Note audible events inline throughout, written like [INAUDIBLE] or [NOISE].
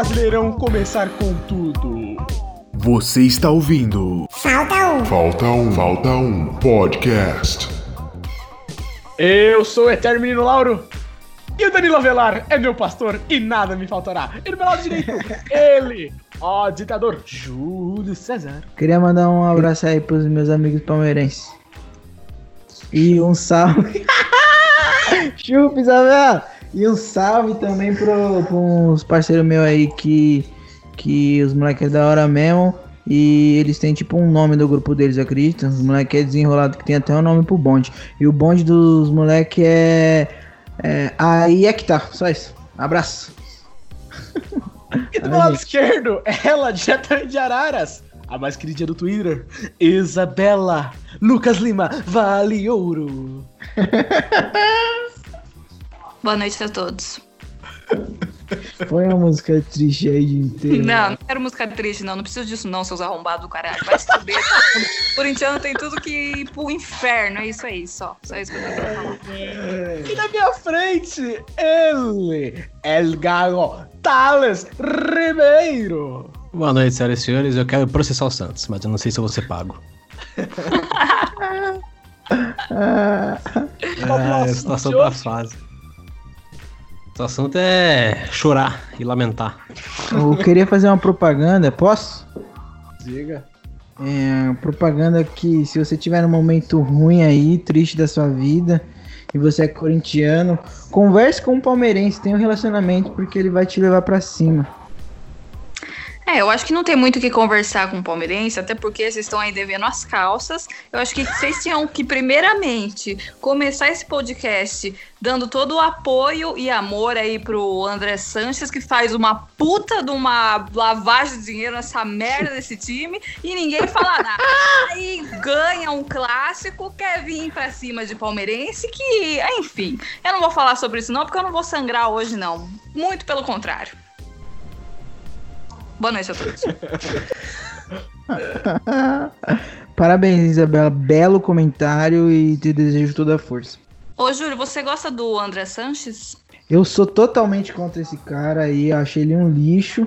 Brasileirão começar com tudo. Você está ouvindo Falta um. Falta um, Falta um Podcast. Eu sou o Eterno Menino Lauro e o Danilo Avelar é meu pastor e nada me faltará. E do meu lado direito, [LAUGHS] ele, ó ditador Júlio César. Queria mandar um abraço aí pros meus amigos palmeirenses. E um salve. [LAUGHS] Chupa, Isabela! E um salve também pro, pros parceiros meus aí que, que os moleques é da hora mesmo. E eles têm tipo um nome do grupo deles, acredita? Os moleques é desenrolado que tem até um nome pro bonde. E o bonde dos moleques é, é. Aí é que tá, só isso. Abraço. [LAUGHS] E do meu lado esquerdo, ela, diretamente de Araras, a mais queridinha do Twitter, Isabela Lucas Lima, vale ouro. [LAUGHS] Boa noite a todos. Põe uma música triste aí de inteiro. Não, não quero música triste, não. Não preciso disso, não, seus arrombados do caralho. Vai saber. Corintiano tem tudo que ir pro inferno. É isso aí, só. Só isso que eu pra falar. E na minha frente, ele, El Galo Thales Ribeiro. Boa noite, senhoras e senhores. Eu quero processar o Santos, mas eu não sei se eu vou ser pago. Ah, [LAUGHS] a situação tá fase. O assunto é chorar e lamentar. eu queria fazer uma propaganda, posso? Diga. É, propaganda que se você tiver num momento ruim aí, triste da sua vida, e você é corintiano, converse com um palmeirense, tenha um relacionamento, porque ele vai te levar pra cima. É, eu acho que não tem muito o que conversar com o palmeirense, até porque vocês estão aí devendo as calças. Eu acho que vocês tinham que, primeiramente, começar esse podcast dando todo o apoio e amor aí pro André Sanches, que faz uma puta de uma lavagem de dinheiro nessa merda desse time, e ninguém fala nada. Aí ganha um clássico, quer vir pra cima de palmeirense, que, enfim, eu não vou falar sobre isso não, porque eu não vou sangrar hoje não. Muito pelo contrário. Boa noite a todos. [LAUGHS] Parabéns, Isabela. Belo comentário e te desejo toda a força. Ô, Júlio, você gosta do André Sanches? Eu sou totalmente contra esse cara aí, achei ele um lixo,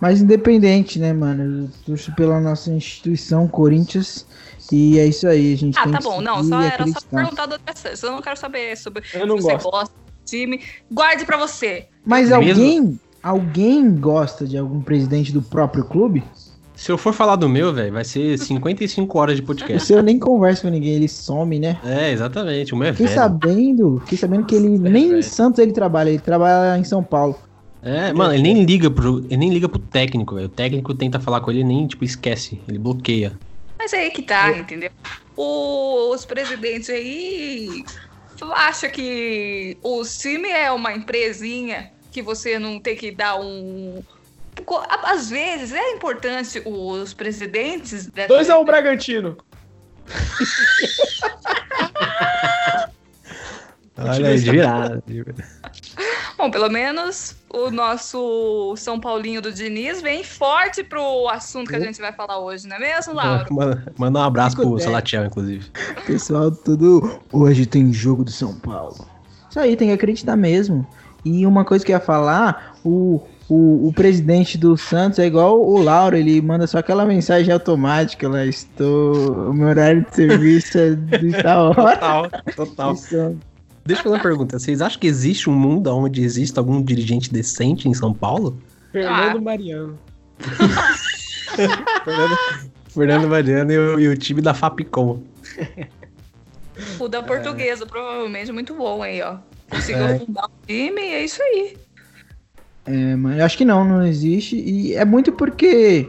mas independente, né, mano? Eu torço pela nossa instituição, Corinthians, e é isso aí, a gente Ah, tem tá que bom. Não, só era só acreditar. perguntar do André Sanches. Eu não quero saber sobre Eu não se você gosto. gosta do time. Guarde pra você. Mas Mesmo? alguém, alguém gosta de algum presidente do próprio clube? Se eu for falar do meu, velho, vai ser 55 horas de O [LAUGHS] podcast. seu nem conversa com ninguém, ele some, né? É, exatamente. O meu é Fiquei velho. sabendo, fiquei sabendo que ele nem em. Santos ele trabalha, ele trabalha em São Paulo. É, mano, ele nem liga pro, ele nem liga pro técnico, velho. O técnico tenta falar com ele e nem, tipo, esquece. Ele bloqueia. Mas aí que tá, entendeu? Os presidentes aí acham que o time é uma empresinha que você não tem que dar um. Às vezes é importante os presidentes. dessa- 2 a 1 [LAUGHS] Bragantino. Olha aí, de virada. Bom, pelo menos o nosso São Paulinho do Diniz vem forte pro assunto que a gente vai falar hoje, não é mesmo, Lauro? Manda, manda um abraço Fico pro. Salatiel, inclusive. Pessoal, tudo. Hoje tem jogo do São Paulo. Isso aí, tem que acreditar mesmo. E uma coisa que eu ia falar, o, o, o presidente do Santos é igual o Lauro, ele manda só aquela mensagem automática lá, estou. O meu horário de serviço é de tal hora. Total, total. Deixa eu fazer uma pergunta. Vocês acham que existe um mundo onde existe algum dirigente decente em São Paulo? Fernando Ah. Mariano. [LAUGHS] Fernando, Fernando Mariano e o, e o time da Fapcom. O da portuguesa, provavelmente, muito bom aí, ó. Conseguiu É. fundar o time e é isso aí. É, mano, eu acho que não, não existe. E é muito porque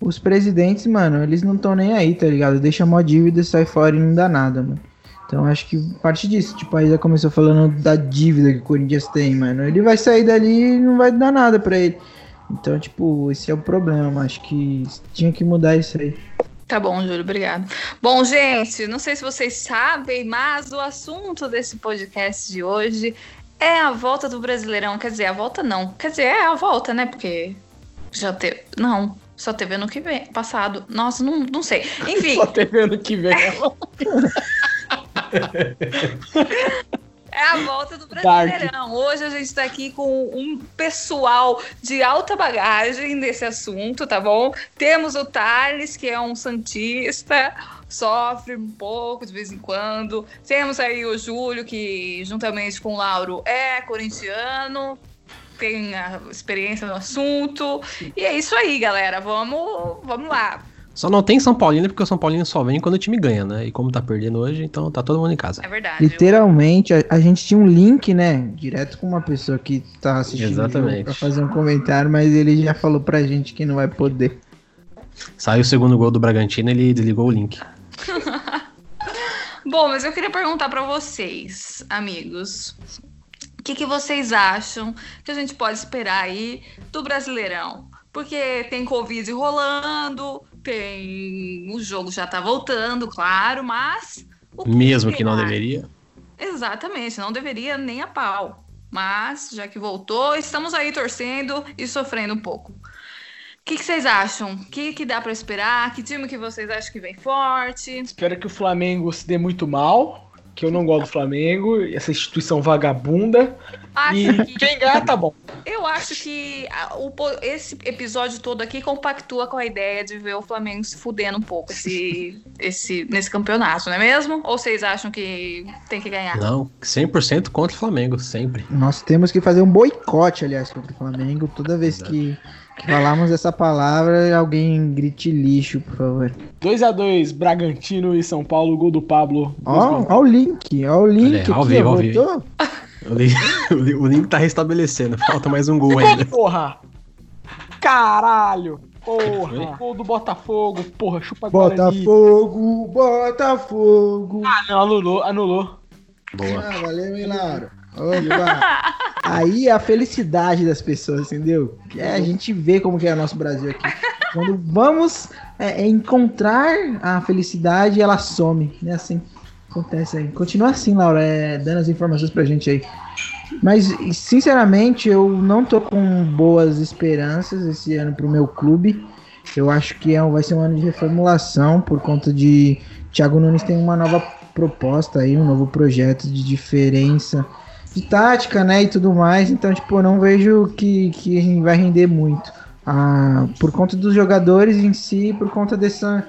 os presidentes, mano, eles não estão nem aí, tá ligado? Deixa mó dívida, sai fora e não dá nada, mano. Então acho que parte disso. Tipo, aí já começou falando da dívida que o Corinthians tem, mano. Ele vai sair dali e não vai dar nada pra ele. Então, tipo, esse é o problema. Acho que tinha que mudar isso aí. Tá bom, Júlio, obrigado. Bom, gente, não sei se vocês sabem, mas o assunto desse podcast de hoje é a volta do Brasileirão. Quer dizer, a volta não. Quer dizer, é a volta, né? Porque já teve. Não, só teve ano que vem, passado. Nossa, não, não sei. [LAUGHS] Enfim, Só teve ano que vem. [LAUGHS] É a volta do Brasileirão. Hoje a gente está aqui com um pessoal de alta bagagem nesse assunto, tá bom? Temos o Thales, que é um Santista, sofre um pouco de vez em quando. Temos aí o Júlio, que juntamente com o Lauro é corintiano, tem experiência no assunto. E é isso aí, galera. Vamos, vamos lá. Só não tem São Paulino porque o São Paulino só vem quando o time ganha, né? E como tá perdendo hoje, então tá todo mundo em casa. É verdade. Literalmente, a, a gente tinha um link, né? Direto com uma pessoa que tá assistindo Exatamente. pra fazer um comentário, mas ele já falou pra gente que não vai poder. Saiu o segundo gol do Bragantino, ele desligou o link. [LAUGHS] Bom, mas eu queria perguntar pra vocês, amigos. O que, que vocês acham que a gente pode esperar aí do Brasileirão? Porque tem Covid rolando, tem. O jogo já tá voltando, claro, mas. o Mesmo que não deveria. Exatamente, não deveria nem a pau. Mas, já que voltou, estamos aí torcendo e sofrendo um pouco. O que, que vocês acham? O que, que dá pra esperar? Que time que vocês acham que vem forte? Espero que o Flamengo se dê muito mal, que eu não gosto do Flamengo, essa instituição vagabunda. Acho E que- quem ganhar tá bom. Eu acho que o esse episódio todo aqui compactua com a ideia de ver o Flamengo se fudendo um pouco esse, esse, nesse campeonato, não é mesmo? Ou vocês acham que tem que ganhar? Não, 100% contra o Flamengo, sempre. Nós temos que fazer um boicote, aliás, contra o Flamengo. Toda vez que, que falamos essa palavra, alguém grite lixo, por favor. 2x2, Bragantino e São Paulo, gol do Pablo. Ó, ó o link, ó o link Olha, aqui, ó, ao vivo. voltou? [LAUGHS] O link, o link tá restabelecendo, falta mais um gol ainda. porra! Caralho! Porra! Gol do Botafogo, porra, chupa Guarani. Botafogo, Botafogo. Ah, não, anulou, anulou. Boa. Ah, valeu, hein, Lauro? Opa. [LAUGHS] Aí é a felicidade das pessoas, entendeu? Que é a gente vê como que é o nosso Brasil aqui. Quando vamos é, é encontrar a felicidade, ela some. É assim. Acontece aí. Continua assim, Laura, é, dando as informações pra gente aí. Mas, sinceramente, eu não tô com boas esperanças esse ano pro meu clube. Eu acho que é, vai ser um ano de reformulação por conta de Thiago Nunes tem uma nova proposta aí, um novo projeto de diferença de tática, né, e tudo mais. Então, tipo, eu não vejo que, que vai render muito. Ah, por conta dos jogadores em si, por conta dessa,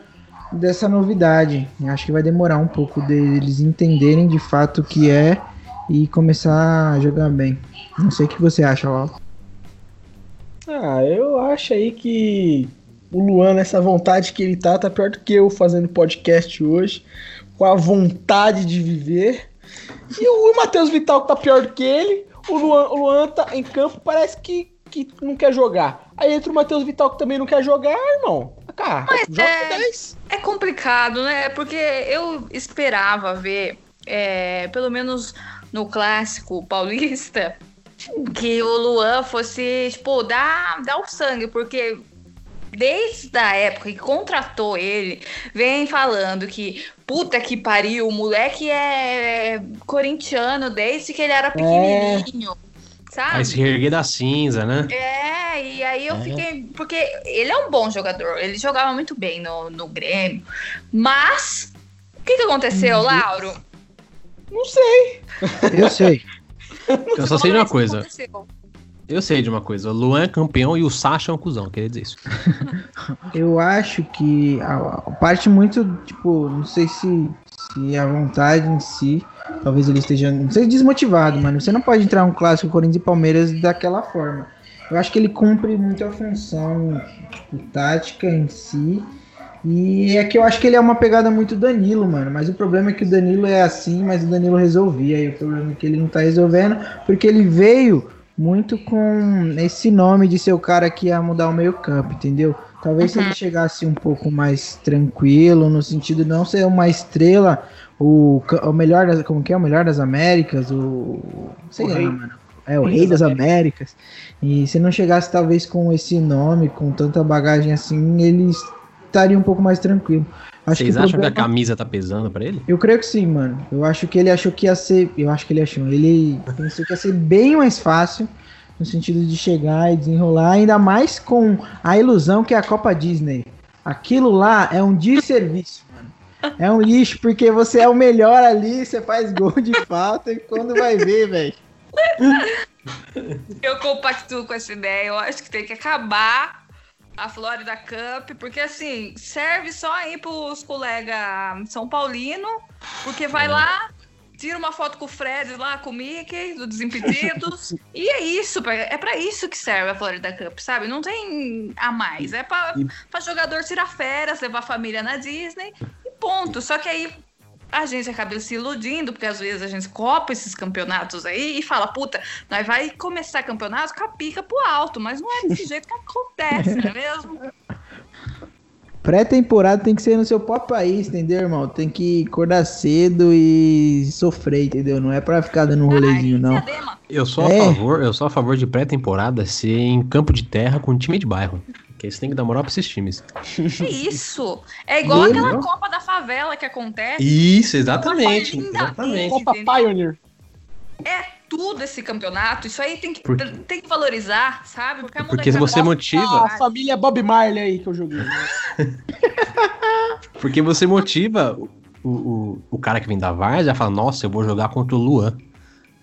dessa novidade. Acho que vai demorar um pouco deles entenderem de fato o que é e começar a jogar bem. Não sei o que você acha, Lau. Ah, eu acho aí que o Luan, nessa vontade que ele tá, tá pior do que eu fazendo podcast hoje, com a vontade de viver. E o Matheus Vital que tá pior do que ele, o Luan, o Luan tá em campo, parece que, que não quer jogar. Aí entra o Matheus Vital que também não quer jogar, irmão. Cara, joga é- 10. É complicado, né? Porque eu esperava ver, é, pelo menos no clássico paulista, que o Luan fosse, tipo, dar, dar o sangue, porque desde a época que contratou ele, vem falando que puta que pariu, o moleque é corintiano desde que ele era pequenininho. Sabe? Aí se reerguer da cinza, né? É, e aí eu É. fiquei. Porque ele é um bom jogador, ele jogava muito bem no, no Grêmio. Mas. O que, que aconteceu, Lauro? Não sei. Eu sei. [LAUGHS] Eu só sei de uma coisa. aconteceu? Eu sei de uma coisa. O Luan é campeão e o Sacha é um cuzão, queria dizer isso. [LAUGHS] Eu acho que a, a parte muito, tipo, não sei se, se a vontade em si, talvez ele esteja, não sei, desmotivado, mano. Você não pode entrar um clássico Corinthians e Palmeiras daquela forma. Eu acho que ele cumpre muito a função, tipo, tática em si. E é que eu acho que ele é uma pegada muito Danilo, mano. Mas o problema é que o Danilo é assim, mas o Danilo resolvia. E o problema é que ele não tá resolvendo, porque ele veio muito com esse nome de ser o cara que ia mudar o meio campo, entendeu? Talvez se Uhum. ele chegasse um pouco mais tranquilo, no sentido de não ser uma estrela, o, o melhor das, como que é? O melhor das Américas, o sei O lá, rei. mano. É o Rei rei das das Américas. E se não chegasse talvez com esse nome, com tanta bagagem assim, ele estaria um pouco mais tranquilo. Acho Vocês que acham que a problema- camisa tá pesando pra ele? eu creio que sim, mano. Eu acho que ele achou que ia ser. Eu acho que ele achou. Ele pensou que ia ser bem mais fácil. No sentido de chegar e desenrolar. Ainda mais com a ilusão que é a Copa Disney. Aquilo lá é um desserviço, mano. É um lixo porque você é o melhor ali, você faz gol de falta e quando vai ver, velho. Eu compactuo com essa ideia. Eu acho que tem que acabar a Florida Cup, porque assim, serve só aí pros colegas São Paulino, porque vai lá, tira uma foto com o Fred lá, com o Mickey, do Desimpedidos, [LAUGHS] e é isso, é pra isso que serve a Florida Cup, sabe? Não tem a mais. É pra, pra jogador tirar férias, levar a família na Disney e ponto. Só que aí a gente acaba se iludindo, porque às vezes a gente copa esses campeonatos aí e fala, puta, nós vai começar campeonato com a pica pro alto, mas não é desse jeito que acontece, não é mesmo? [LAUGHS] Pré-temporada tem que ser no seu próprio país, entendeu, irmão? Tem que acordar cedo e sofrer, entendeu? Não é pra ficar dando um rolezinho, não. Eu sou a É. favor, eu sou a favor de pré-temporada ser em campo de terra com time de bairro. Porque você tem que dar moral pra esses times. Que isso? É igual Ele, aquela ó. Copa da Favela que acontece. Isso, exatamente, exatamente. exatamente. Copa Pioneer. É tudo esse campeonato. Isso aí tem que, Por- tem que valorizar, sabe? Porque, a Porque você motiva- A família Bob Marley aí que eu joguei. [LAUGHS] Porque você motiva o, o, o cara que vem da Várzea a falar, nossa, eu vou jogar contra o Luan.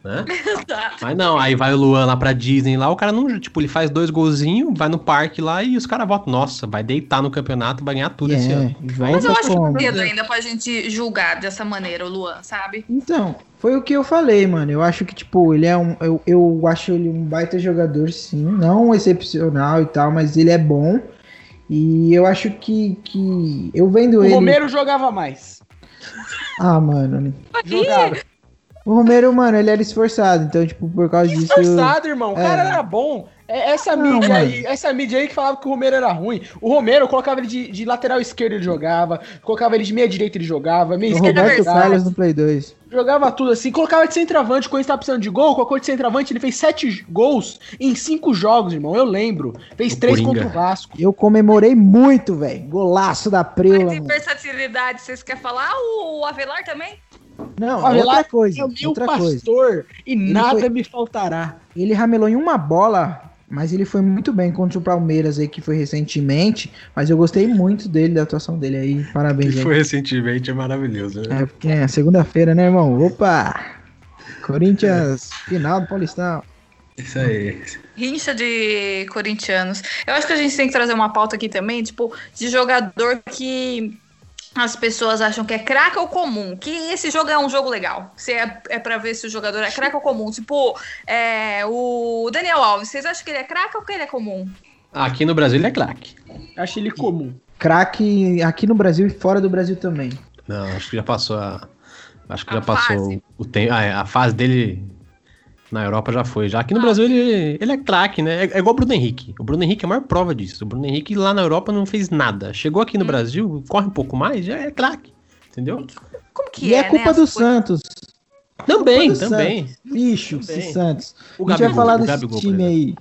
Né? [LAUGHS] Tá. Mas não, aí vai o Luan lá pra Disney lá, o cara não, tipo, ele faz dois golzinhos, vai no parque lá e os caras votam, nossa, vai deitar no campeonato, vai ganhar tudo esse É, ano. Mas eu acho que cedo ainda pra gente julgar dessa maneira o Luan, sabe? Então, foi o que eu falei, mano. Eu acho que, tipo, ele é um. Eu, eu acho ele um baita jogador, sim. Não excepcional e tal, mas ele é bom. E eu acho que. que eu vendo O ele. Romero jogava mais. Ah, mano. Jogava. O Romero, mano, ele era esforçado. Então, tipo, por causa disso. Esforçado, irmão. O cara É. era bom. É, Essa Não, mídia mano. aí, essa mídia aí que falava que o Romero era ruim. O Romero, eu colocava ele de, de lateral esquerdo, ele jogava. Colocava ele de meia direita, ele jogava. Meia O esquerda, Roberto ele jogava. Carlos no Play 2. Jogava tudo assim. Colocava de centroavante quando ele tava precisando de gol. Colocou de centroavante, ele fez sete gols em cinco jogos, irmão. Eu lembro. Fez O três Coringa. contra o Vasco. Eu comemorei muito, velho. Golaço da Mas Preula, tem mano. versatilidade, vocês querem falar? O Avelar também? Não, O Avelar outra coisa. É o meu Outra coisa. pastor e nada foi- me faltará. Ele ramelou em uma bola, mas ele foi muito bem contra o Palmeiras aí, que foi recentemente. Mas eu gostei muito dele, da atuação dele aí. Parabéns aí. recentemente, é maravilhoso, É, porque é segunda-feira, né, irmão? Opa! Corinthians, final do Paulistão. Isso aí. Rincha de corintianos. Eu acho que a gente tem que trazer uma pauta aqui também, tipo, de jogador que as pessoas acham que é craque ou comum. Que esse jogo é um jogo legal. Se é, é pra ver se o jogador é craque ou comum. Tipo, é, o Daniel Alves, vocês acham que ele é craque ou que ele é comum? Aqui no Brasil ele é craque. Acho ele comum. Craque aqui no Brasil e fora do Brasil também. Não, acho que já passou a. Acho que A já passou fase. o tempo. a fase dele na Europa já foi. Já aqui no Brasil ele, ele é craque, né? É, é igual o Bruno Henrique. O Bruno Henrique é a maior prova disso. O Bruno Henrique lá na Europa não fez nada. Chegou aqui no Brasil, corre um pouco mais, já é craque. Entendeu? Como que e é, é, culpa né? do Santos. Também, do também. Lixo, Também. esse Santos. O a gente vai Gabigol, falar o desse Gabigol, time aí.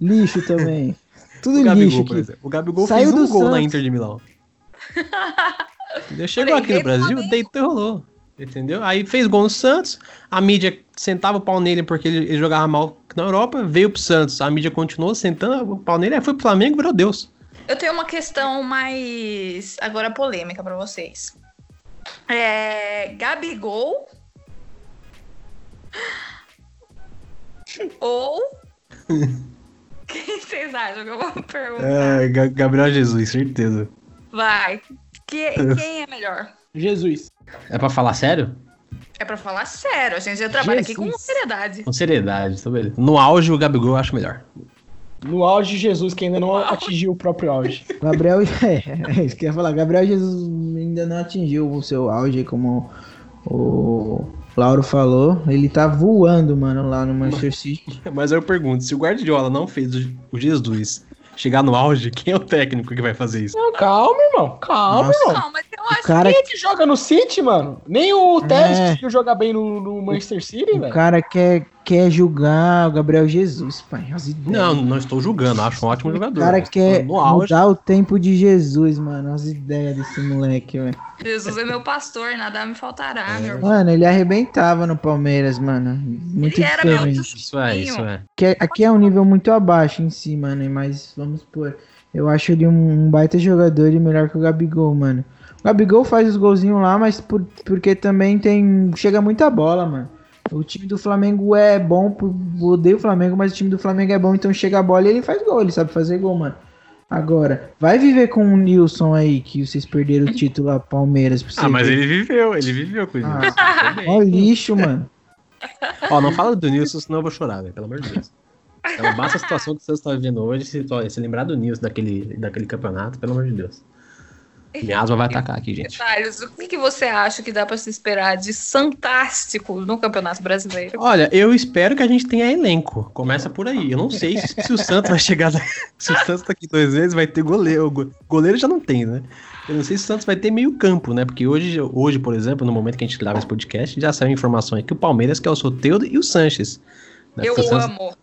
Lixo também. [LAUGHS] Tudo O Gabigol, lixo por aqui. exemplo. O Gabigol Saiu fez um do gol na Santos. Inter de Milão. [LAUGHS] Chegou aqui no Brasil, deitou e rolou. Entendeu? Aí fez gol no Santos, a mídia sentava o pau nele porque ele, ele jogava mal na Europa, veio pro Santos, a mídia continuou sentando o pau nele, aí foi pro Flamengo e virou Deus. Eu tenho uma questão mais agora polêmica pra vocês. É, Gabigol [LAUGHS] ou [LAUGHS] quem vocês acham que eu vou perguntar? É, Gabriel Jesus, certeza. Vai. Que- quem é melhor? Jesus. É pra falar sério? É pra falar sério, a gente já trabalha aqui com Jesus. seriedade. Com seriedade, tô beleza. No auge, o Gabigol eu acho melhor. No auge Jesus, que ainda não atingiu o próprio auge. [LAUGHS] Gabriel, [LAUGHS] é, é isso que eu ia falar. Gabriel Jesus ainda não atingiu o seu auge, como o Lauro falou. Ele tá voando, mano, lá no Manchester City. [LAUGHS] Mas eu pergunto, se o Guardiola não fez o- o Jesus chegar no auge, [LAUGHS] quem é o técnico que vai fazer isso? Não, calma, irmão. Calma, Nossa. irmão. Mas eu acho cara- Quem é que joga no City, mano? Nem o Tevez É. conseguiu jogar bem no, no Manchester City, O velho. cara quer, quer julgar o Gabriel Jesus, pai. As ideias. Não, não estou julgando, acho um ótimo O jogador. cara mas quer mudar o tempo de Jesus, mano. As ideias desse moleque, velho. Jesus é meu pastor, nada me faltará, meu irmão. Mano, ele arrebentava no Palmeiras, mano. Muito Ele era meu diferente. Isso é, isso é. Aqui é, aqui é um nível muito abaixo em si, mano. Mas vamos por. Eu acho ele um, um baita jogador e melhor que o Gabigol, mano. O Gabigol faz os golzinhos lá, mas por- porque também tem. Chega muita bola, mano. O time do Flamengo é bom, odeio o Flamengo, mas o time do Flamengo é bom, então chega a bola e ele faz gol, ele sabe fazer gol, mano. Agora, vai viver com o Nilson aí, que vocês perderam o título a Palmeiras. pra você Ah, mas ver. ele viveu, ele viveu com isso. Ah, Ó, lixo, mano. Ó, não fala do Nilson, senão eu vou chorar, velho, pelo amor de Deus. Então, basta a situação que o Santos tá vivendo hoje, se, se lembrar do Nilson daquele, daquele campeonato, pelo amor de Deus. Minha asma vai atacar aqui, gente. Thales, o que, que você acha que dá pra se esperar de fantástico no Campeonato Brasileiro? Olha, eu espero que a gente tenha elenco. Começa por aí. Eu não sei se, se o Santos vai chegar. da- [LAUGHS] Se o Santos daqui dois meses vai ter goleiro. Goleiro já não tem, né? Eu não sei se o Santos vai ter meio campo, né? Porque hoje, hoje, por exemplo, no momento que a gente grava esse podcast, já saiu informação aí que o Palmeiras quer o Soteudo e o Sanches. né? Eu o Santos- amo.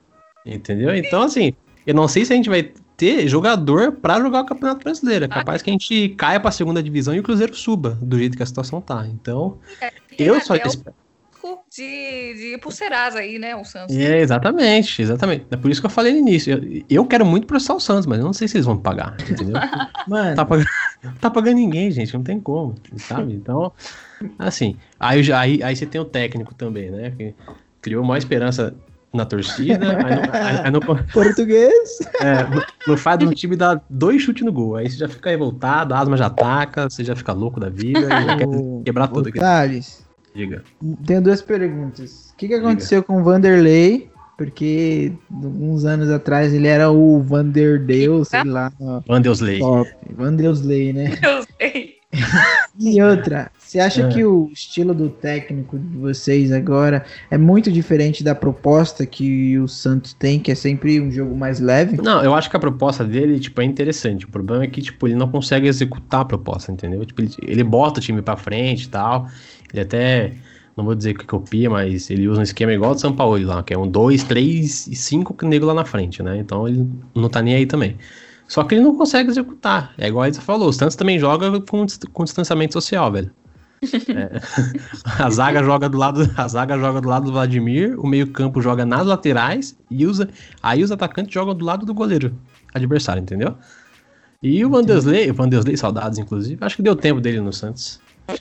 Entendeu? Então, assim, eu não sei se a gente vai ter jogador pra jogar o Campeonato Brasileiro. É capaz que a gente caia pra segunda divisão e o Cruzeiro suba, do jeito que a situação tá. Então, eu só espero. de, de ir pro Serasa aí, né, o Santos. É, exatamente, exatamente. É por isso que eu falei no início. Eu, eu quero muito processar o Santos, mas eu não sei se eles vão pagar, entendeu? [LAUGHS] Mano, tá, pagando, [LAUGHS] tá pagando ninguém, gente, não tem como, sabe? Então, assim, aí, aí, aí você tem o técnico também, né? Que criou maior esperança na torcida, aí não, aí- aí não, [LAUGHS] português. é, não- não faz um time dar dois chutes no gol. Aí você já fica revoltado, a asma já ataca, você já fica louco da vida e já quer [LAUGHS] quebrar tudo aqui. Thales, Diga. tenho duas perguntas. O que, que aconteceu com o Vanderlei? Porque uns anos atrás ele era o Vanderdeus, sei lá. Top. Vandeusley, né? Sei. E outra, você acha É. que o estilo do técnico de vocês agora é muito diferente da proposta que o Santos tem, que é sempre um jogo mais leve? Não, eu acho que a proposta dele, tipo, é interessante. O problema é que, tipo, ele não consegue executar a proposta, entendeu? Tipo, ele, ele bota o time pra frente e tal. Ele até, não vou dizer que copia, mas ele usa um esquema igual ao do São Paulo lá, que é um 2, 3 e 5 nego lá na frente, né? Então ele não tá nem aí também. Só que ele não consegue executar. É igual a Isa falou, o Santos também joga com, com distanciamento social, velho. É. [LAUGHS] A zaga joga do lado, a zaga joga do lado do Vladimir, o meio-campo joga nas laterais e usa, aí os atacantes jogam do lado do goleiro adversário, entendeu? E o Vanderlei, o Vanderlei, saudades inclusive, acho que deu tempo dele no Santos.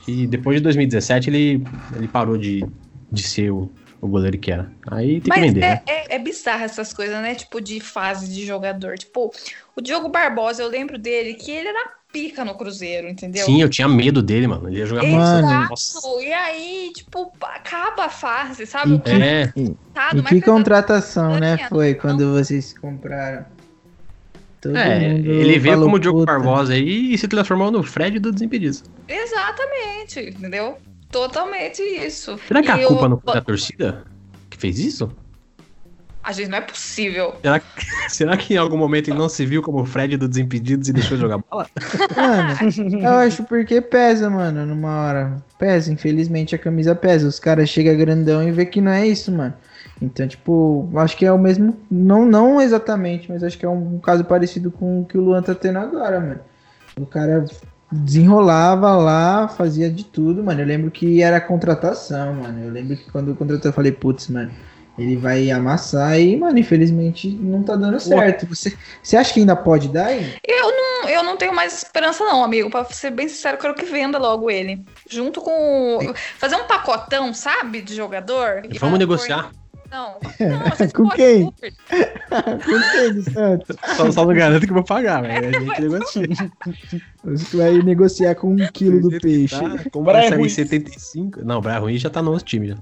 E depois de 2017 ele, ele parou de, de ser o, o goleiro que era. Aí tem que Mas vender, é, né? é, é bizarro essas coisas, né? Tipo, de fase de jogador. Tipo, o Diogo Barbosa, eu lembro dele que ele era pica no Cruzeiro, entendeu? Sim, eu tinha medo dele, mano. Ele ia jogar muito. Exato. E aí, tipo, acaba a fase, sabe? E O que- É, resultado, E mas que tá- contratação, né? Foi não. quando vocês compraram. Todo é, mundo ele veio como o Diogo. Barbosa aí e se transformou no Fred do Desimpedidos. Exatamente, entendeu? Totalmente isso. Será que E a culpa não foi da torcida que fez isso? A gente não é possível. Será que, [LAUGHS] será que em algum momento ele não se viu como o Fred do Desimpedidos e deixou de jogar bola? [LAUGHS] Mano, eu acho porque pesa, mano, numa hora. Pesa, infelizmente a camisa pesa. Os caras chegam grandão e vê que não é isso, mano. Então, tipo, acho que é o mesmo. Não, não exatamente, mas acho que é um caso parecido com o que o Luan tá tendo agora, mano. O cara desenrolava lá, fazia de tudo, mano. Eu lembro que era contratação, mano. Eu lembro que quando contratou, eu falei, putz, mano. Ele vai amassar e, mano, infelizmente não tá dando certo. Você, você acha que ainda pode dar aí? Eu não, eu não tenho mais esperança, não, amigo. Pra ser bem sincero, eu quero que venda logo ele. Junto com. Fazer um pacotão, sabe? De jogador. E Vamos negociar. Não, [LAUGHS] não, a gente Com pode quem? super. [LAUGHS] Com quem, Santos? Só, só não garanto que eu vou pagar, mas a gente [LAUGHS] negocia. Você vai negociar com um quilo do peixe. Tá, vai sair Ruiz. 75? Não, o Brian Ruiz já tá no outro time já.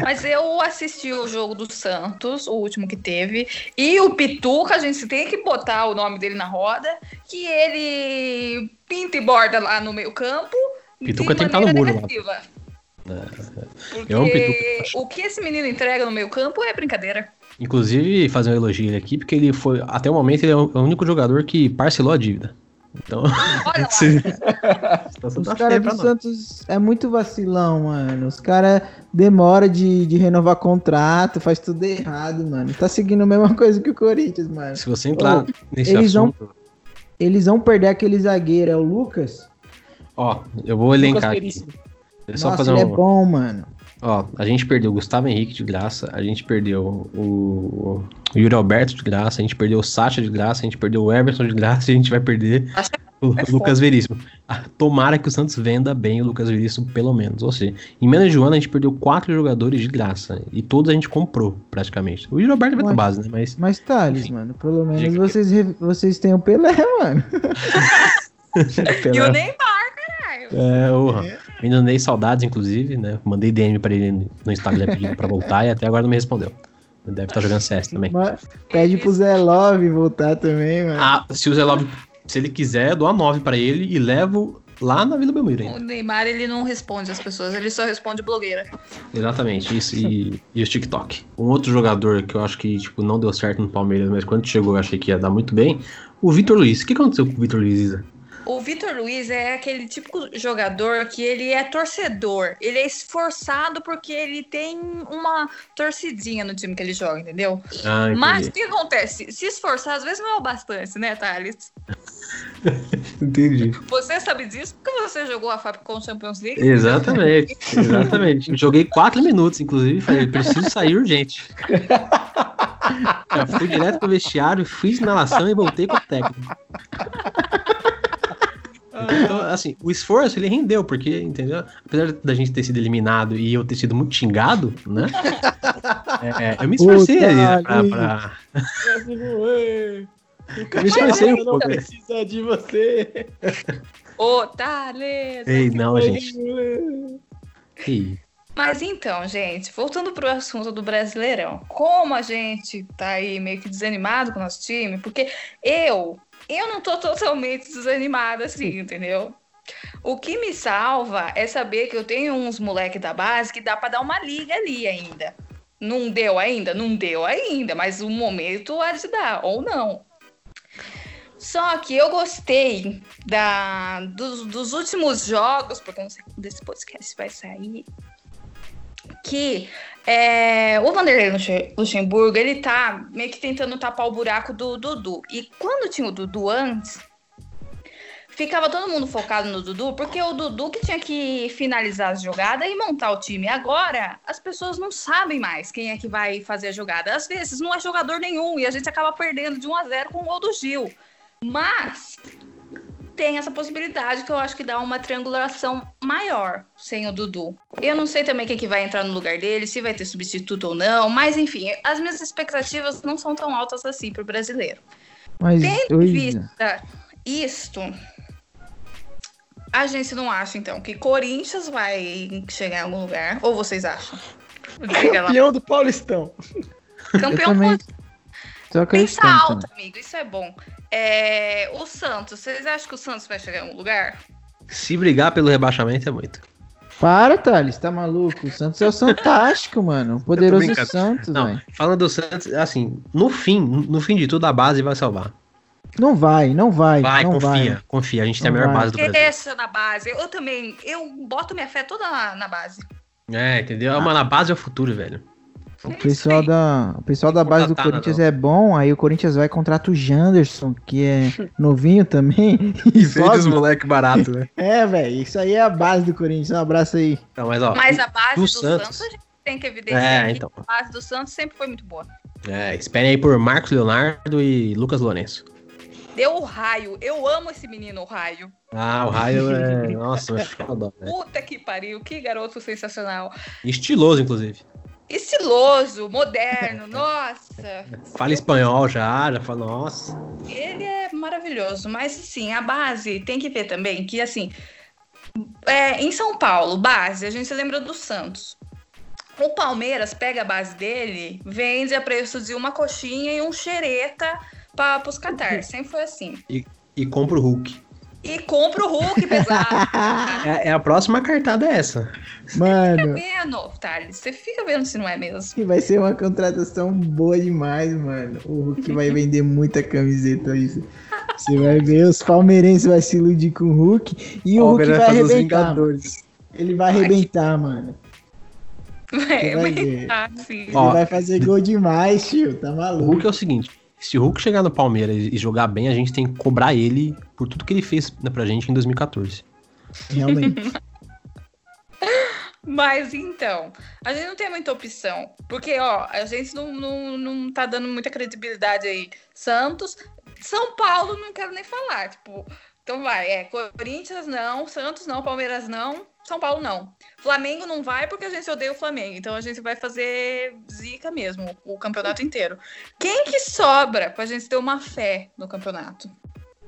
Mas eu assisti o jogo do Santos, o último que teve, e o Pituca, a gente tem que botar o nome dele na roda, que ele pinta e borda lá no meio campo. Pituca tem que tá no muro lá. Porque Eu amo Pituca. o que esse menino entrega no meio campo é brincadeira. Inclusive, fazer um elogio ele aqui, porque ele foi, até o momento, ele é o único jogador que parcelou a dívida. Então, Olha [LAUGHS] lá. Os [LAUGHS] tá caras do. Santos é muito vacilão, mano. Os caras demoram de, de renovar contrato, faz tudo errado, mano. Tá seguindo a mesma coisa que o Corinthians, mano. Se você entrar nesse eles vão- assunto, Eles vão perder aquele zagueiro, é o Lucas? ó, eu vou Lucas elencar aqui. É só Nossa, fazer ele um. é bom, mano. Ó, a gente perdeu o Gustavo Henrique de graça, a gente perdeu o, o Yuri Alberto de graça, a gente perdeu o Sacha de graça, a gente perdeu o Everton de graça e a gente vai perder O É Lucas Veríssimo. Ah, Tomara que o Santos venda bem o Lucas Veríssimo, pelo menos. Ou seja, em menos de um ano a gente perdeu quatro jogadores de graça. E todos a gente comprou, praticamente. O Roberto vai Ué. na base, né? Mas. Mas Thales, Enfim. mano, pelo menos que- vocês, re- vocês têm o Pelé, mano. [LAUGHS] [LAUGHS] E o Neymar, caralho. É, o Menino Ney, saudades, inclusive, né? Mandei DM pra ele no Instagram pedindo pra voltar e até agora não me respondeu. Deve estar jogando CS também. Mas Pede pro Zé Love voltar também, mano. Ah, se o Zé Love, se ele quiser, eu dou a 9 pra ele e levo lá na Vila Belmiro O ainda. Neymar, ele não responde as pessoas, ele só responde blogueira. Exatamente, isso e, e os TikTok. Um outro jogador que eu acho que tipo, não deu certo no Palmeiras, mas quando chegou eu achei que ia dar muito bem, o Vitor Luiz. O que aconteceu com o Vitor Luiz, Isa? O Vitor Luiz é aquele típico jogador que ele é torcedor. Ele é esforçado porque ele tem uma torcidinha no time que ele joga, entendeu? Ah. Mas o que acontece? Se esforçar, às vezes não é o bastante, né, Thales? [LAUGHS] entendi. Você sabe disso porque você jogou a Fapcom Champions League? Exatamente, [LAUGHS] exatamente. Joguei 4 minutos, inclusive, falei, preciso sair urgente. [LAUGHS] Já fui direto pro vestiário, fiz inalação e voltei pro técnico. Então, assim, o esforço ele rendeu, porque, entendeu? Apesar da gente ter sido eliminado e eu ter sido muito xingado, né? É, eu me esforcei ali, né, pra, pra- Eu me esforcei um pouco. né? precisa de você. Ô, Thales! Ei, não, gente. Ih, Mas então, gente, voltando pro assunto do Brasileirão, como a gente tá aí meio que desanimado com o nosso time, porque eu, eu não tô totalmente desanimada assim, entendeu? O que me salva é saber que eu tenho uns moleque da base que dá pra dar uma liga ali ainda. Não deu ainda? Não deu ainda, mas o momento há de dar, ou não. Só que eu gostei da, dos, dos últimos jogos, porque eu não sei quando esse podcast vai sair, que é, o Vanderlei Luxe- Luxemburgo, ele tá meio que tentando tapar o buraco do Dudu. E quando tinha o Dudu antes, ficava todo mundo focado no Dudu, porque o Dudu que tinha que finalizar as jogadas e montar o time. Agora, as pessoas não sabem mais quem é que vai fazer a jogada. Às vezes, não é jogador nenhum e a gente acaba perdendo de 1 a 0 com o gol do Gil. Mas tem essa possibilidade que eu acho que dá uma triangulação maior sem o Dudu. Eu não sei também quem que vai entrar no lugar dele, se vai ter substituto ou não, mas enfim, as minhas expectativas não são tão altas assim pro brasileiro. Mas, Tendo em vista isto, a gente não acha então que Corinthians vai chegar em algum lugar, ou vocês acham? Campeão do Paulistão. Campeão também só Pensa alto, amigo, isso é bom. É, o Santos, vocês acham que o Santos vai chegar em algum lugar? se brigar pelo rebaixamento é muito. Para, Thales, tá maluco? O Santos é o Fantástico, mano. O poderoso. Santos, Não, velho. falando do Santos, assim, no fim, no fim de tudo, a base vai salvar. Não vai, não vai. Vai, não confia, vai. confia. A gente tem a Não melhor vai. base do Brasil. Essa na base. Eu também. Eu boto minha fé toda na, na base. É, entendeu? Mano, a base é o futuro, velho. O pessoal da, o pessoal da base do contratar, Corinthians não. é bom, aí o Corinthians vai contrata o Janderson, que é [LAUGHS] novinho também. [LAUGHS] e sobe. moleque barato, né? É, velho, isso aí é a base do Corinthians. Um abraço aí. Então, mas ó. Mas a base do do, Santos. Santos. a gente tem que evidenciar É, que então. a base do Santos sempre foi muito boa. É, esperem aí por Marcos Leonardo e Lucas Lourenço. Deu o raio. Eu amo esse menino, o raio. Ah, o Raio é. Nossa, mas fica dó, né? Puta que pariu. Que garoto sensacional. Estiloso, inclusive. Estiloso, moderno, [LAUGHS] nossa. Fala espanhol já, já fala, nossa. Ele é maravilhoso, mas assim, a base tem que ver também que assim, é, em São Paulo, base, a gente lembra do Santos. O Palmeiras pega a base dele, vende a preço de uma coxinha e um xereta para os Qatar. [LAUGHS] Sempre foi assim. E compra o Hulk. E compra o Hulk pesado. [LAUGHS] É, é a próxima cartada é essa. Mano, vendo, Thales. Você fica vendo se não é mesmo. que vai ser uma contratação boa demais, mano. O Hulk vai vender muita camiseta isso. Você vai ver, os palmeirenses vão se iludir com o Hulk e o Hulk vai arrebentar. Ele vai arrebentar, mano. É, vai ver. tá, sim. Ele Ó. vai fazer gol demais, tio. Tá O maluco. Hulk é o seguinte: se o Hulk chegar no Palmeiras e jogar bem, a gente tem que cobrar ele por tudo que ele fez né, pra gente em 2014. Realmente. [LAUGHS] Mas então, a gente não tem muita opção. Porque, ó, a gente não, não, não tá dando muita credibilidade aí. Santos, São Paulo, não quero nem falar. Tipo, Então vai, é Corinthians não, Santos não, Palmeiras não, São Paulo não. Flamengo não vai porque a gente odeia o Flamengo. Então a gente vai fazer zica mesmo, o campeonato inteiro. Quem que sobra pra gente ter uma fé no campeonato?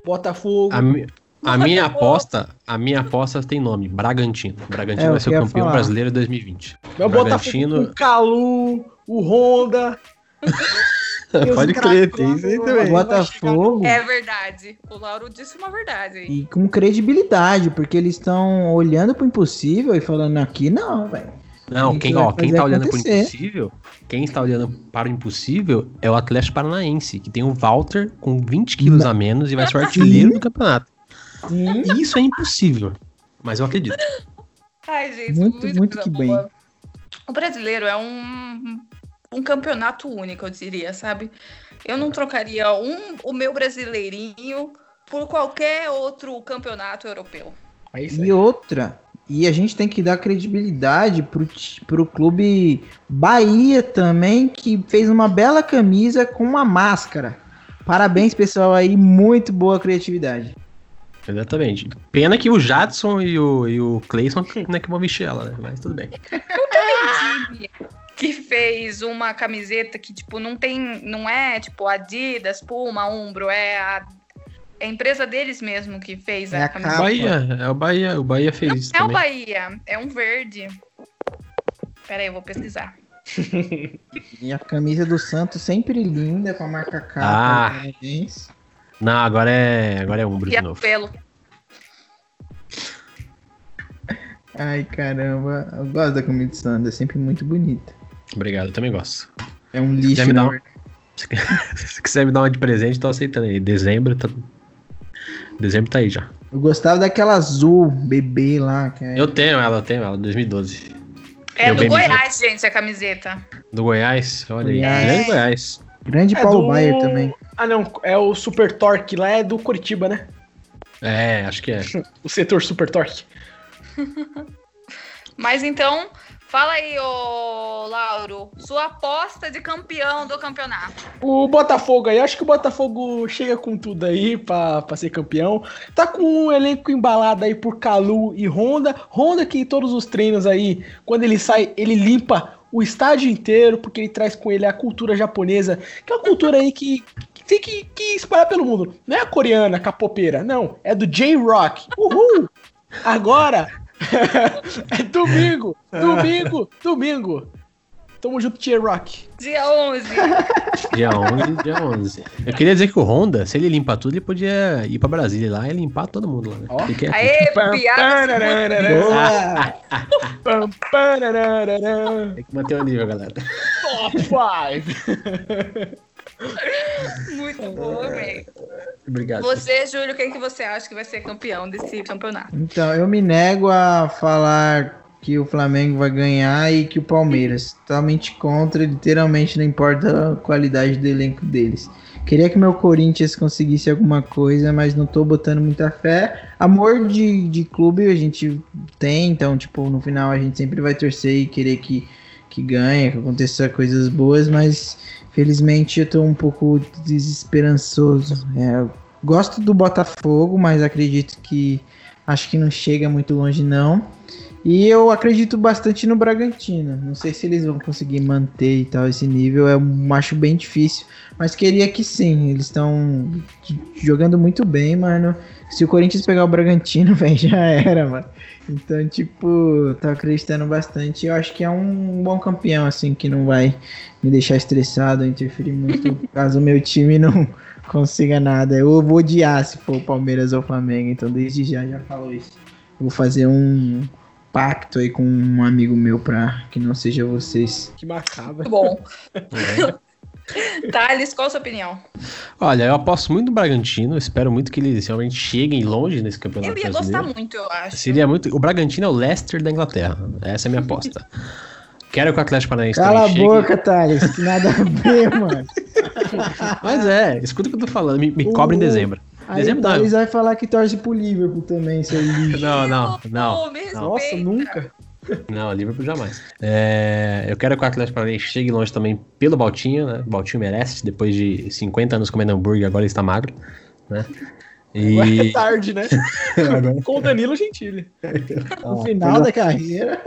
Botafogo. A, mi- a minha aposta, a minha aposta tem nome, Bragantino. Bragantino É, vai ser o campeão falar. brasileiro 2020. Meu Bragantino- Botafogo o Calu, o Honda. [LAUGHS] [LAUGHS] Pode crer, tem isso aí também. vai Botafogo. É verdade. O Lauro disse uma verdade. E com credibilidade, porque eles estão olhando pro impossível e falando aqui não, velho. Não, quem, ó, quem tá olhando pro acontecer. impossível, quem está olhando para o impossível é o Atlético Paranaense, que tem o Walter com 20 quilos a menos e vai ser o artilheiro do campeonato. Sim. Isso é impossível, mas eu acredito. Ai, gente, Muito, muito coisa que bem. O brasileiro é um, um campeonato único, eu diria, sabe? Eu não trocaria um, o meu brasileirinho por qualquer outro campeonato europeu. É isso E outra, e a gente tem que dar credibilidade pro, pro clube Bahia também, que fez uma bela camisa com uma máscara. Parabéns, pessoal, aí, muito boa criatividade. Exatamente. Pena que o Jadson e o, e o Clayson não é que vão vestir ela, né? Mas tudo bem. time que fez uma camiseta que, tipo, não tem. Não é tipo Adidas, Puma, Umbro, é a, é a empresa deles mesmo que fez É a a camiseta. Bahia, é o Bahia, o Bahia fez isso É o também. Bahia, é um verde. Pera aí, eu vou pesquisar. [LAUGHS] E a camisa do Santos sempre linda, com a marca K. Ah. Parabéns. Não, agora é, agora é Umbro E de a novo. pelo. Ai, caramba. Eu gosto da camisa do Santos, é sempre muito bonita. Obrigado, eu também gosto. É um quiser lixo, me dar na um- verdade. Se quiser me dar uma de presente, tô aceitando aí. Dezembro, tá... Dezembro tá aí já. Eu gostava daquela azul, bebê lá. Que é... Eu tenho ela, eu tenho ela, 2012. É do bem, Goiás, gente, a camiseta. Do Goiás, olha aí. Goiás. Grande Goiás. Grande É Paulo do- Baier também. Ah, não. É o Super Torque lá, é do Curitiba, né? É, acho que é. [LAUGHS] O setor Super Torque. [LAUGHS] Mas então, fala aí, ô Lauro, sua aposta de campeão do campeonato. O Botafogo aí, acho que o Botafogo chega com tudo aí pra, ser campeão. Tá com um elenco embalado aí por Calu e Honda. Honda que em todos os treinos aí, quando ele sai, ele limpa o estádio inteiro, porque ele traz com ele a cultura japonesa, que é uma cultura aí que, que tem que, que espalhar pelo mundo. Não é a coreana, capopeira, não. É do J-Rock. Uhul! Agora [LAUGHS] é domingo, [LAUGHS] domingo, domingo. Tamo junto, J-Rock. Dia 11. [LAUGHS] Dia 11, dia 11. Eu queria dizer que o Honda, se ele limpar tudo, ele podia ir pra Brasília lá e limpar todo mundo lá. Né? Ó. Aqui. Aê, piada. Tem que manter o nível, galera. Top 5. Muito boa, velho. Obrigado. Você, Júlio, quem que você acha que vai ser campeão desse campeonato? Então, eu me nego a falar que o Flamengo vai ganhar e que o Palmeiras. [LAUGHS] Totalmente contra, literalmente não importa a qualidade do elenco deles. Queria que meu Corinthians conseguisse alguma coisa, mas não tô botando muita fé. Amor de, de clube a gente tem, então, tipo, no final a gente sempre vai torcer e querer que, que ganhe, que aconteça coisas boas, mas felizmente eu tô um pouco desesperançoso. É, gosto do Botafogo, mas acredito que acho que não chega muito longe não. E eu acredito bastante no Bragantino. Não sei se eles vão conseguir manter e tal esse nível. Eu acho bem difícil. Mas queria que sim. Eles estão jogando muito bem, mano. Se o Corinthians pegar o Bragantino, [LAUGHS] velho, já era, mano. Então, tipo, tô acreditando bastante. Eu acho que é um bom campeão, assim, que não vai me deixar estressado, interferir muito, [LAUGHS] caso o meu time não consiga nada. Eu vou odiar se for o Palmeiras ou o Flamengo. Então, desde já, já falou isso. Eu vou fazer um pacto aí com um amigo meu pra que não seja vocês. Que macabro. Muito bom. É. [LAUGHS] Thales, qual a sua opinião? Olha, eu aposto muito no Bragantino. Espero muito que eles realmente cheguem longe nesse campeonato Eu ia gostar brasileiro. muito, eu acho. Seria muito. O Bragantino é o Leicester da Inglaterra. Essa é a minha aposta. [LAUGHS] Quero que o Atlético Paranaense Cala a chegue. boca, Thales, que nada a ver, mano. [LAUGHS] Mas é, escuta o que eu tô falando. Me, me O- cobra em dezembro. Dezembro o não. Thales vai falar que torce pro Liverpool também, seu [LAUGHS] lixo. Não, não, não. Nossa, nunca. Não, Liverpool jamais. É, eu quero que o Atlético Paranaense chegue longe também pelo Baltinho, né? O Baltinho merece, depois de 50 anos comendo hambúrguer, agora ele está magro, né? Agora é E tarde, né? [LAUGHS] agora- Com o Danilo Gentili. [LAUGHS] No final da carreira.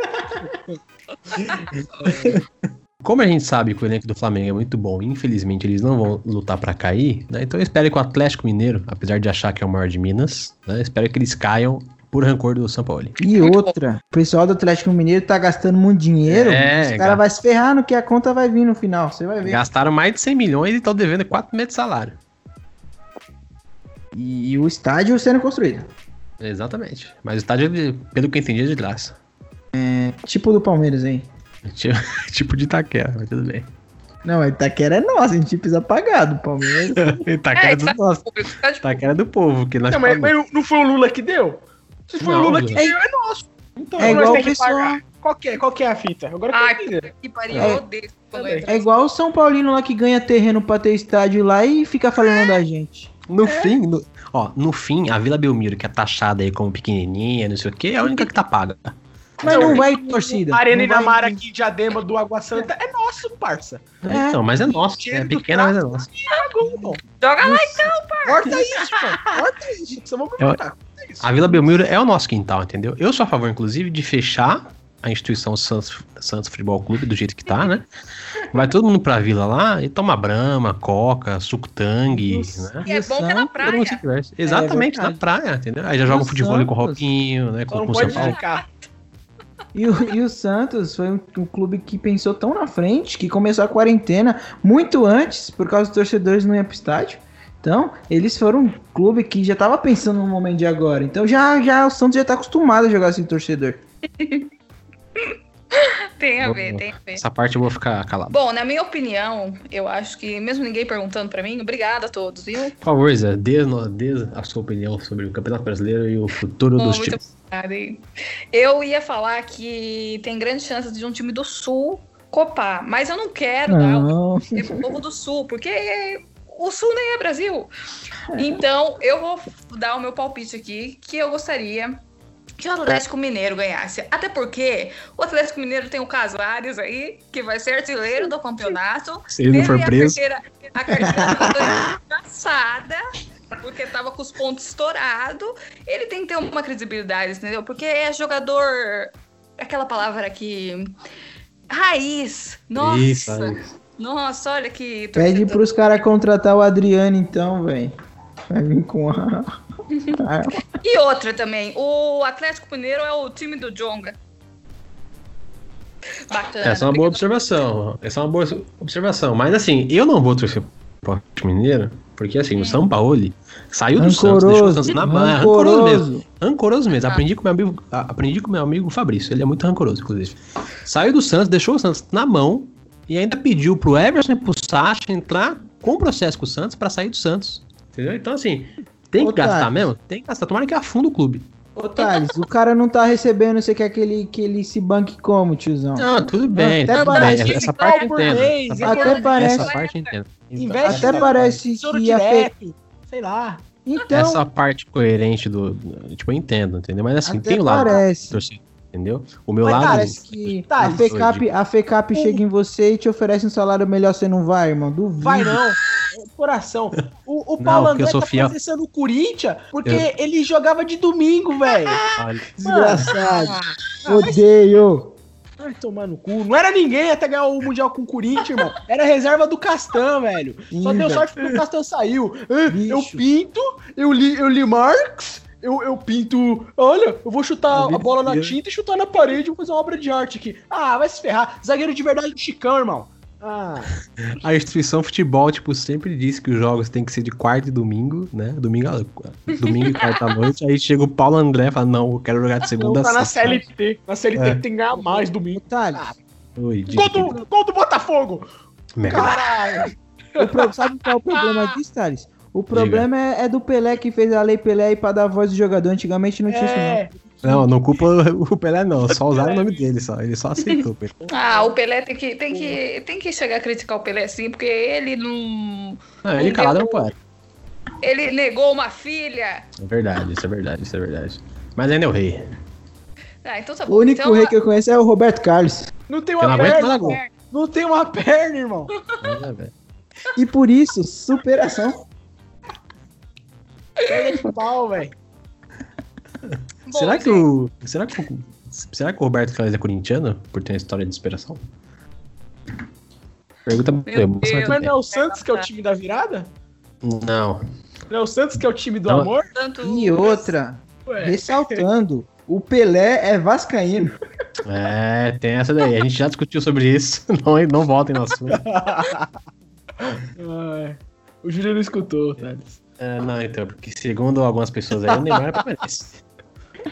Como a gente sabe que o elenco do Flamengo é muito bom, infelizmente eles não vão lutar pra cair, né? Então eu espero que o Atlético Mineiro, apesar de achar que é o maior de Minas, né? espero que eles caiam por rancor do São Paulo. E outra, o pessoal do Atlético Mineiro tá gastando muito dinheiro. É, os caras vão se ferrar no que a conta vai vir no final. Você vai ver. Gastaram mais de 100 milhões e estão devendo 4 meses de salário. E, e o estádio sendo construído. Exatamente. Mas o estádio, pelo que eu entendi, é de graça. Tipo do Palmeiras, hein? [LAUGHS] Tipo, tipo de Itaquera, mas tudo bem. Não, a Itaquera é nossa, a gente precisa pagar do Palmeiras. [LAUGHS] Itaquera é É, do nosso. público, tá Itaquera é do povo, que nós Não, mas, pagamos. mas não foi o Lula que deu? Se foi o Não, Lula que deu, é nosso. Então É nós igual tem o que pessoal- pagar. Qual que, é, qual que é a fita? Agora Ai, que pariu, É. eu odeio. É igual o São Paulino lá que ganha terreno pra ter estádio lá e fica falando da gente. No fim, no- ó, no fim, a Vila Belmiro, que é taxada aí como pequenininha, não sei o quê, é a única que tá paga. Mas não vai torcida. A Arena não Inamara aqui, Diadema do Água Santa, é nosso, parça. É. Então, mas é nosso, é pequena, mas é nosso. Joga lá Corta isso, mano. Corta isso. Só vamos cortar. É isso. A Vila Belmiro é o nosso quintal, entendeu? Eu sou a favor, inclusive, de fechar a instituição Santos, Santos Futebol Clube do jeito que tá, né? Vai todo mundo pra vila lá e toma brama, coca, suco tangue, né? E é bom que é na praia. Exatamente, na verdade. praia, entendeu? Aí já joga um O futebol com Santos. roupinho, né? Só Com, não com o pode São Paulo. ficar. E o, e o Santos foi um, um clube que pensou tão na frente que começou a quarentena muito antes, por causa dos torcedores não iam pro estádio. Então, eles foram um clube que já tava pensando no momento de agora. Então já, já o Santos já tá acostumado a jogar sem torcedor. [LAUGHS] Tem a ver, tem a ver. Essa parte eu vou ficar calado. Bom, na minha opinião, eu acho que, mesmo ninguém perguntando pra mim, obrigada a todos, viu? Por favor, Zé, dê, dê a sua opinião sobre o Campeonato Brasileiro e o futuro Bom, dos muito times. obrigada. hein? Eu ia falar que tem grandes chances de um time do Sul copar, mas eu não quero dar o Não. povo do Sul, porque o Sul nem é Brasil. Então, eu vou dar o meu palpite aqui, que eu gostaria que o Atlético Mineiro ganhasse. Até porque o Atlético Mineiro tem o Casares aí, que vai ser artilheiro do campeonato. Se ele não for preso. A carteira, a carteira [LAUGHS] passada, porque tava com os pontos estourados. Ele tem que ter uma credibilidade, entendeu? Porque é jogador. Aquela palavra que. Raiz. Nossa. Isso, aí. Nossa, olha que. Pede pros caras contratar o Adriano então, velho. Vai vir com a. E outra também. O Atlético Mineiro é o time do Jonga. Bacana. Essa é uma boa observação. Essa é uma boa observação. Mas assim, eu não vou torcer pro Atlético Mineiro, porque assim, o São Paulo saiu do Santos, deixou o Santos Rancoroso. na mão. Rancoroso mesmo. Rancoroso. Rancoroso mesmo. Aprendi com meu amigo, aprendi com meu amigo Fabrício. Ele é muito rancoroso, inclusive. Saiu do Santos, deixou o Santos na mão e ainda pediu pro Everson e pro Sacha entrar com processo com o Santos pra sair do Santos. Entendeu? Então, assim, tem que Otário. gastar mesmo? Tem que gastar. Tomara que afunda o clube. Ô, Thales, o cara não tá recebendo, você quer que ele, que ele se banque como, tiozão? Não, tudo bem. até tudo parece bem. que Essa parte entendo. mês, Essa até parte- parece- Essa parte eu entendo. Investe Até parece que ia fe... direto. Sei lá. Então, Essa parte coerente do. do- Tipo, eu entendo, entendeu? Mas assim, tem o lado parece. torcida, entendeu? O meu Mas lado. parece que Tá, a FECAP, a FECAP chega em você e te oferece um salário melhor, você não vai, irmão? Duvido. Vai não. Coração. O, o Não, Paulo André tá fiel. processando o Corinthians porque Eu- ele jogava de domingo, velho. [LAUGHS] Olha, Desgraçado. Ah, Odeio. Vai tomar no cu. Não era ninguém até ganhar o Mundial com o Corinthians, irmão. Era reserva do Castan, velho. Só Ih, deu sorte porque o Castan saiu. Bicho. Eu pinto, eu li, eu li Marx, eu, eu pinto. Olha, eu vou chutar a bola na tinta e chutar na parede e vou fazer uma obra de arte aqui. Ah, vai se ferrar. Zagueiro de verdade do Chicão, irmão. Ah, [LAUGHS] A instituição futebol, tipo, sempre diz que os jogos têm que ser de quarta e domingo, né? Domingo, domingo e quarta noite. Aí chega o Paulo André e fala: Não, eu quero jogar de segunda a tá na sexta. CLT. Na CLT É. tem que ganhar mais domingo. Thales, Oi, Gol do, gol do Botafogo! Merda. Caralho! o pro- sabe qual é o [LAUGHS] problema disso, Thales? O problema é, é do Pelé que fez a lei Pelé aí pra dar voz do jogador. Antigamente não tinha isso, não. É, Não, não culpa [LAUGHS] o Pelé, não. Só usaram o nome dele, só. Ele só aceitou. Pelé. [LAUGHS] Ah, o Pelé tem que, tem, que, tem que chegar a criticar o Pelé sim, porque ele não. Não, ele calado não pode. Ele negou uma filha. É verdade, isso é verdade, isso é verdade. Mas ainda é o rei. Ah, então tá bom. O único então, rei que eu conheço é o Roberto Carlos. não tem uma não perna. gol. Não tem uma perna, irmão. É. E por isso, superação. Pega de pau, velho. [LAUGHS] Será que o. Será que o. Será que o Roberto Carlos é corintiano? Por ter uma história de inspiração? Pergunta. Deus. Mas não é o Santos que é o time da virada? Não. Não é o Santos que é o time do Não. amor? tanto E outra, Ué. ressaltando, o Pelé é vascaíno. [LAUGHS] É, tem essa daí. A gente já discutiu sobre isso. [LAUGHS] Não, não voltem no assunto. O Júlio não escutou, Thales. É, não, então, porque segundo algumas pessoas aí, o Neymar é palmeirense. [LAUGHS]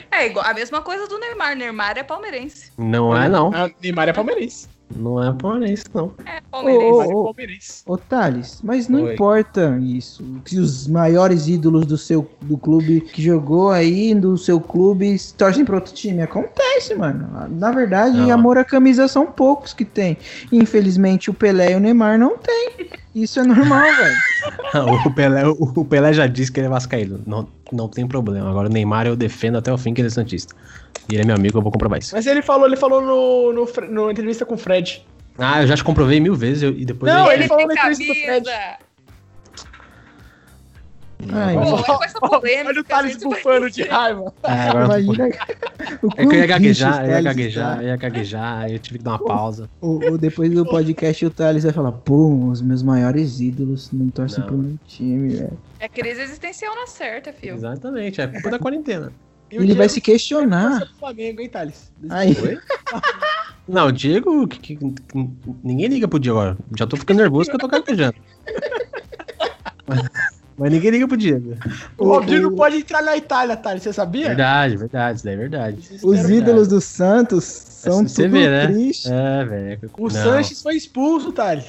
É igual a mesma coisa do Neymar. Neymar é palmeirense. Não é, não. Ah, Neymar é palmeirense. Não é palmeirense, não. É palmeirense. Ô, é ô. palmeirense. Ô Thales, mas não Oi. importa isso. Que os maiores ídolos do seu do clube que jogou aí do seu clube torcem para outro time. Acontece, mano. Na verdade, Não. amor à camisa são poucos que tem. Infelizmente, o Pelé e o Neymar não tem. Isso é normal, [LAUGHS] velho. [LAUGHS] o, Pelé, o, o Pelé já disse que ele é vascaíno. Não, não tem problema. Agora o Neymar eu defendo até o fim que ele é santista. E ele é meu amigo, eu vou comprovar isso. Mas ele falou, ele falou no, no, no entrevista com o Fred. Ah, eu já te comprovei mil vezes eu- e depois Não, ele Ele falou na entrevista do Fred. Ai, é coisa polêmica. Olha o Thales vai- bufando de raiva. É, agora Imagina. o É que eu ia gaguejar, eu ia gaguejar, eu ia gaguejar, eu tive que dar uma pausa. O- o- depois do podcast, o Thales vai falar: pô, os meus maiores ídolos não torcem Não. pro meu time, velho. É crise existencial na certa, filho. Exatamente, é culpa da quarentena. E Ele vai se questionar. Flamengo, hein, Thales? Aí, Não, o Diego, que, que- que- ninguém liga pro Diego agora. Já tô ficando nervoso que eu tô gaguejando. [LAUGHS] Mas, ninguém liga pro Diego. O Robinho não pode entrar na Itália, Thales, você sabia? Verdade, verdade, isso daí é verdade. os ídolos do Santos são Você tudo vê, né? tristes. É, velho. O Não, Sanches foi expulso, Thales.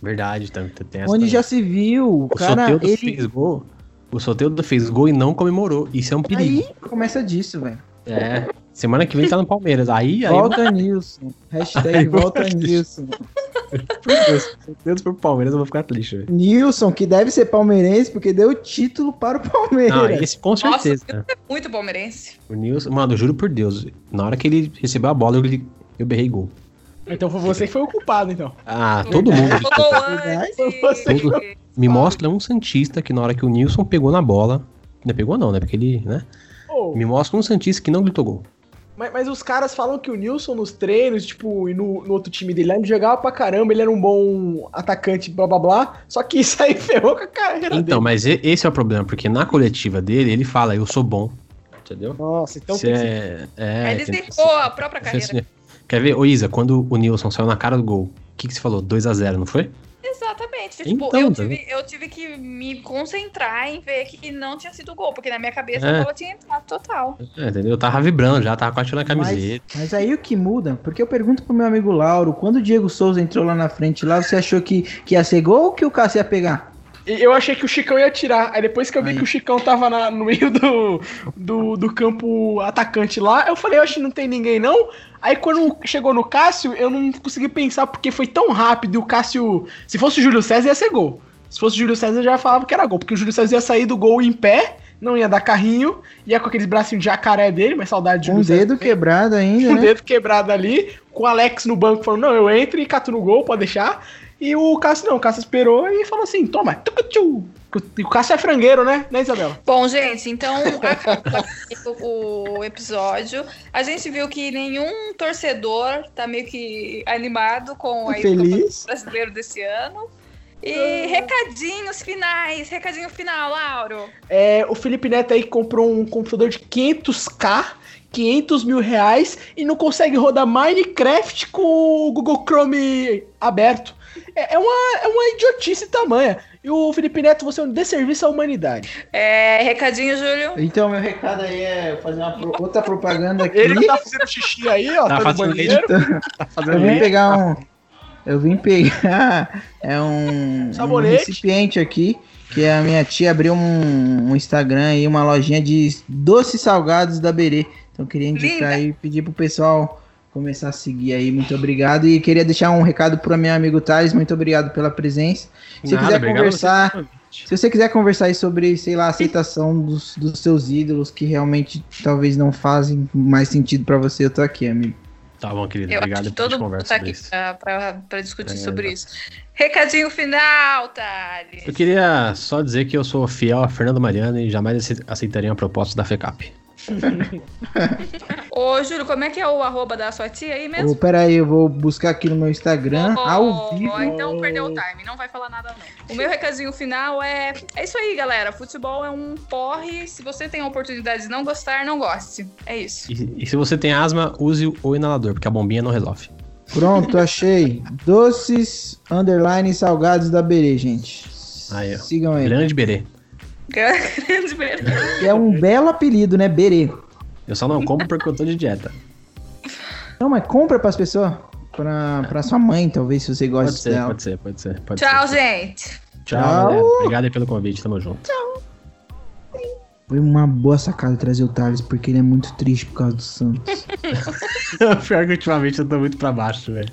Verdade, tem, tem essa Onde também. já se viu, o O cara, Soteldo ele... fez gol. O Soteldo fez gol e não comemorou. Isso é um perigo. Aí começa disso, velho. É. Semana que vem tá no Palmeiras. Aí, aí Volta Nilson. Hashtag Aí volta Nilson. Meu Deus, se for pro Palmeiras, eu vou ficar triste, velho. Nilson, que deve ser palmeirense, porque deu o título para o Palmeiras. Não, esse com Nossa, certeza. Nilson é muito palmeirense. O Nilson, mano, eu juro por Deus, na hora que ele recebeu a bola, eu, eu berrei gol. Então foi você que foi o culpado, então. Ah, todo mundo. Todo- Me mostra um Santista que na hora que o Nilson pegou na bola. Não pegou, não, né? Porque ele, né? Me mostra um Santista que não gritou gol. mas, mas os caras falam que o Nilson nos treinos, tipo, e no, no outro time dele lá, ele jogava pra caramba, ele era um bom atacante, blá blá blá. Só que isso aí [LAUGHS] ferrou com a carreira Então, dele. mas e- esse é o problema, porque na coletiva dele, ele fala, eu sou bom. Entendeu? Nossa, então Você tem é, é, Ele zicou a própria carreira. Quer ver? Ô Isa, quando o Nilson saiu na cara do gol, o que, que você falou? 2x0, não foi? Exatamente. Tipo, Então, eu, tá tive, eu tive que me concentrar em ver que não tinha sido gol, porque na minha cabeça É. a bola tinha entrado total. É, entendeu? Eu tava vibrando já, tava quase tirando a camiseta. Mas, mas aí o que muda, porque eu pergunto pro meu amigo Lauro, quando o Diego Souza entrou lá na frente, lá você achou que, que ia ser gol ou que o Cássio ia pegar? E Eu achei que o Chicão ia tirar. Aí depois que eu vi Aí. que o Chicão tava na- no meio do, do, do campo atacante lá, eu falei, eu acho que não tem ninguém não. Aí quando chegou no Cássio, eu não consegui pensar porque foi tão rápido e o Cássio. Se fosse o Júlio César, ia ser gol. Se fosse o Júlio César, eu já falava que era gol. Porque o Júlio César ia sair do gol em pé, não ia dar carrinho, ia com aqueles bracinhos de jacaré dele, mas saudade de Com o Júlio dedo César. quebrado ainda, Com o né? dedo quebrado ali, com o Alex no banco falando, não, eu entro e cato no gol, pode deixar. E o Cássio não, o Cássio esperou e falou assim, toma, tucutu. O Cássio é frangueiro, né? Né, Isabela? Bom, gente, então o, episódio. A gente viu que nenhum torcedor tá meio que animado com o Feliz. Brasileiro desse ano. E recadinhos finais, recadinho final, Lauro. É, o Felipe Neto aí comprou um computador de 500k, 500 mil reais, e não consegue rodar Minecraft com o Google Chrome aberto. É, é uma, é uma idiotice tamanha. E o Felipe Neto, você é um desserviço à humanidade. É, recadinho, Júlio. Então, meu recado aí é fazer uma pro- outra propaganda aqui. Ele tá fazendo xixi aí, ó, Tá tá, fazendo banheiro. Tá Eu fazendo vim isso. pegar um. Eu vim pegar é um, um recipiente aqui. Que a minha tia abriu um, um Instagram aí, uma lojinha de doces salgados da Berê. Então eu queria indicar Linda. aí, pedir pro pessoal começar a seguir aí. Muito obrigado. E queria deixar um recado pro meu amigo Thales. Muito obrigado pela presença. Se Nada, quiser conversar- a. Se você quiser conversar aí sobre, sei lá, a aceitação dos, dos seus ídolos que realmente talvez não fazem mais sentido pra você, eu tô aqui, amigo. Tá bom, querido. Eu Obrigado. acho que a todo mundo conversa tá aqui pra discutir É, sobre exato. isso. Recadinho final, Thales. Eu queria só dizer que eu sou fiel a Fernando Mariano e jamais ace- aceitaria uma proposta da FECAP. [LAUGHS] Ô, Júlio, como é que é o arroba da sua tia aí mesmo? Ô, pera aí, eu vou buscar aqui no meu Instagram, Ô, ao vivo. Então perdeu o time, não vai falar nada não. O meu recadinho final é... É isso aí, galera. Futebol é um porre. Se você tem a oportunidade de não gostar, não goste. É isso. E, e se você tem asma, use o inalador, porque a bombinha não resolve. Pronto, achei. Doces, underline, salgados da Berê, gente. Aí, ó. Sigam ele. Grande berê. Grande merda. É um belo apelido, né? Berê. Eu só não compro porque eu tô de dieta. Não, mas compra pras pessoas. Pra, pra sua mãe, talvez, se você Pode gosta ser, dela. pode ser, pode ser. Pode Tchau, ser. gente. Tchau, Tchau. Obrigado aí pelo convite, tamo junto. Foi uma boa sacada trazer o Thales, porque ele é muito triste por causa do Santos. [LAUGHS] Pior que ultimamente eu tô muito pra baixo, velho.